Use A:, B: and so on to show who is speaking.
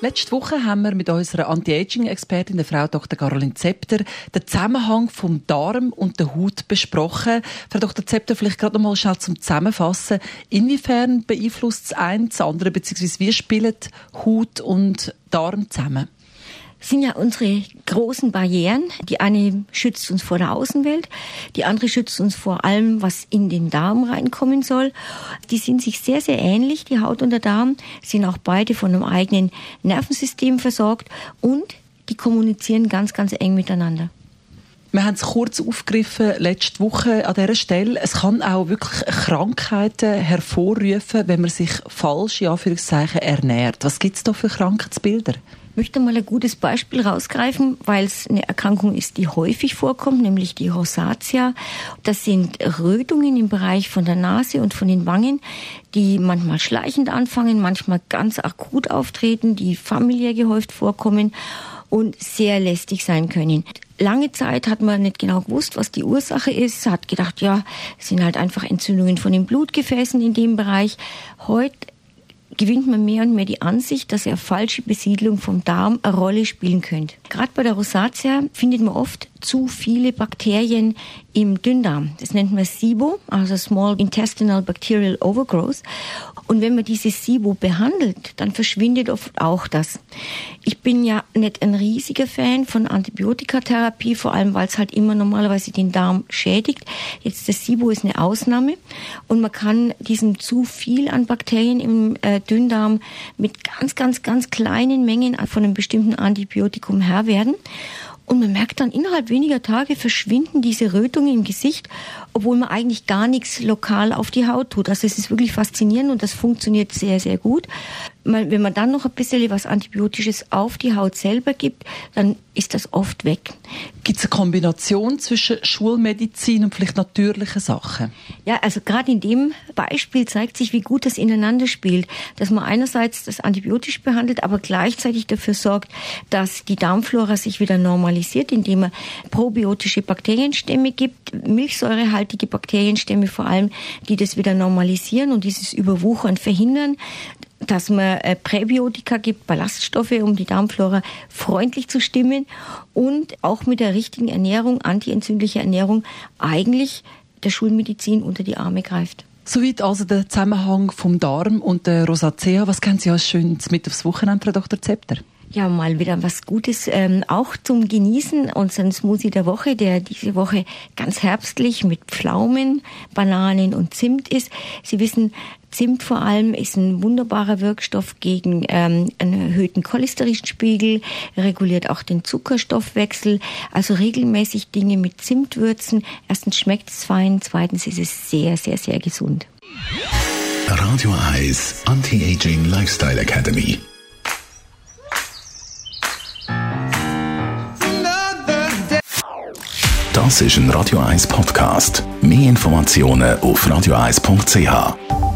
A: Letzte Woche haben wir mit unserer Anti-Aging-Expertin, der Frau Dr. Caroline Zepter, den Zusammenhang vom Darm und der Haut besprochen. Frau Dr. Zepter, vielleicht gerade noch mal schnell zum Zusammenfassen. Inwiefern beeinflusst das eine das andere, beziehungsweise wie spielen Haut und Darm zusammen?
B: Sind ja unsere großen Barrieren. Die eine schützt uns vor der Außenwelt, die andere schützt uns vor allem, was in den Darm reinkommen soll. Die sind sich sehr, sehr ähnlich, die Haut und der Darm, sind auch beide von einem eigenen Nervensystem versorgt und die kommunizieren ganz, ganz eng miteinander.
A: Wir haben es kurz aufgegriffen letzte Woche an dieser Stelle. Es kann auch wirklich Krankheiten hervorrufen, wenn man sich falsch, in Anführungszeichen, ernährt. Was gibt es da für Krankheitsbilder?
B: möchte mal ein gutes Beispiel rausgreifen, weil es eine Erkrankung ist, die häufig vorkommt, nämlich die Rosatia. Das sind Rötungen im Bereich von der Nase und von den Wangen, die manchmal schleichend anfangen, manchmal ganz akut auftreten, die familiär gehäuft vorkommen und sehr lästig sein können. Lange Zeit hat man nicht genau gewusst, was die Ursache ist, hat gedacht, ja, es sind halt einfach Entzündungen von den Blutgefäßen in dem Bereich. Heute gewinnt man mehr und mehr die Ansicht, dass eine falsche Besiedlung vom Darm eine Rolle spielen könnte. Gerade bei der Rosatia findet man oft zu viele Bakterien im Dünndarm. Das nennt man SIBO, also Small Intestinal Bacterial Overgrowth. Und wenn man dieses SIBO behandelt, dann verschwindet oft auch das. Ich bin ja nicht ein riesiger Fan von Antibiotikatherapie, vor allem weil es halt immer normalerweise den Darm schädigt. Jetzt das SIBO ist eine Ausnahme und man kann diesem zu viel an Bakterien im äh, Dünndarm mit ganz, ganz, ganz kleinen Mengen von einem bestimmten Antibiotikum Herr werden. Und man merkt dann, innerhalb weniger Tage verschwinden diese Rötungen im Gesicht, obwohl man eigentlich gar nichts lokal auf die Haut tut. Also es ist wirklich faszinierend und das funktioniert sehr, sehr gut wenn man dann noch ein bisschen was Antibiotisches auf die Haut selber gibt, dann ist das oft weg.
A: Gibt es eine Kombination zwischen Schulmedizin und vielleicht natürlichen Sachen?
B: Ja, also gerade in dem Beispiel zeigt sich, wie gut das ineinander spielt. Dass man einerseits das antibiotisch behandelt, aber gleichzeitig dafür sorgt, dass die Darmflora sich wieder normalisiert, indem man probiotische Bakterienstämme gibt, milchsäurehaltige Bakterienstämme vor allem, die das wieder normalisieren und dieses Überwuchern verhindern dass man äh, Präbiotika gibt, Ballaststoffe, um die Darmflora freundlich zu stimmen und auch mit der richtigen Ernährung, antientzündlicher Ernährung, eigentlich der Schulmedizin unter die Arme greift.
A: Soweit also der Zusammenhang vom Darm und der Rosacea. Was kennen Sie als Schönes mit aufs Wochenende, Frau Dr. Zepter?
B: Ja, mal wieder was Gutes ähm, auch zum Genießen. Unseren Smoothie der Woche, der diese Woche ganz herbstlich mit Pflaumen, Bananen und Zimt ist. Sie wissen, Zimt vor allem ist ein wunderbarer Wirkstoff gegen ähm, einen erhöhten Cholesterinspiegel, reguliert auch den Zuckerstoffwechsel. Also regelmäßig Dinge mit Zimt würzen. Erstens schmeckt es fein, zweitens ist es sehr, sehr, sehr gesund.
C: Radio Eyes Anti-Aging Lifestyle Academy. Das ist ein Radio 1 Podcast. Mehr Informationen auf radio1.ch.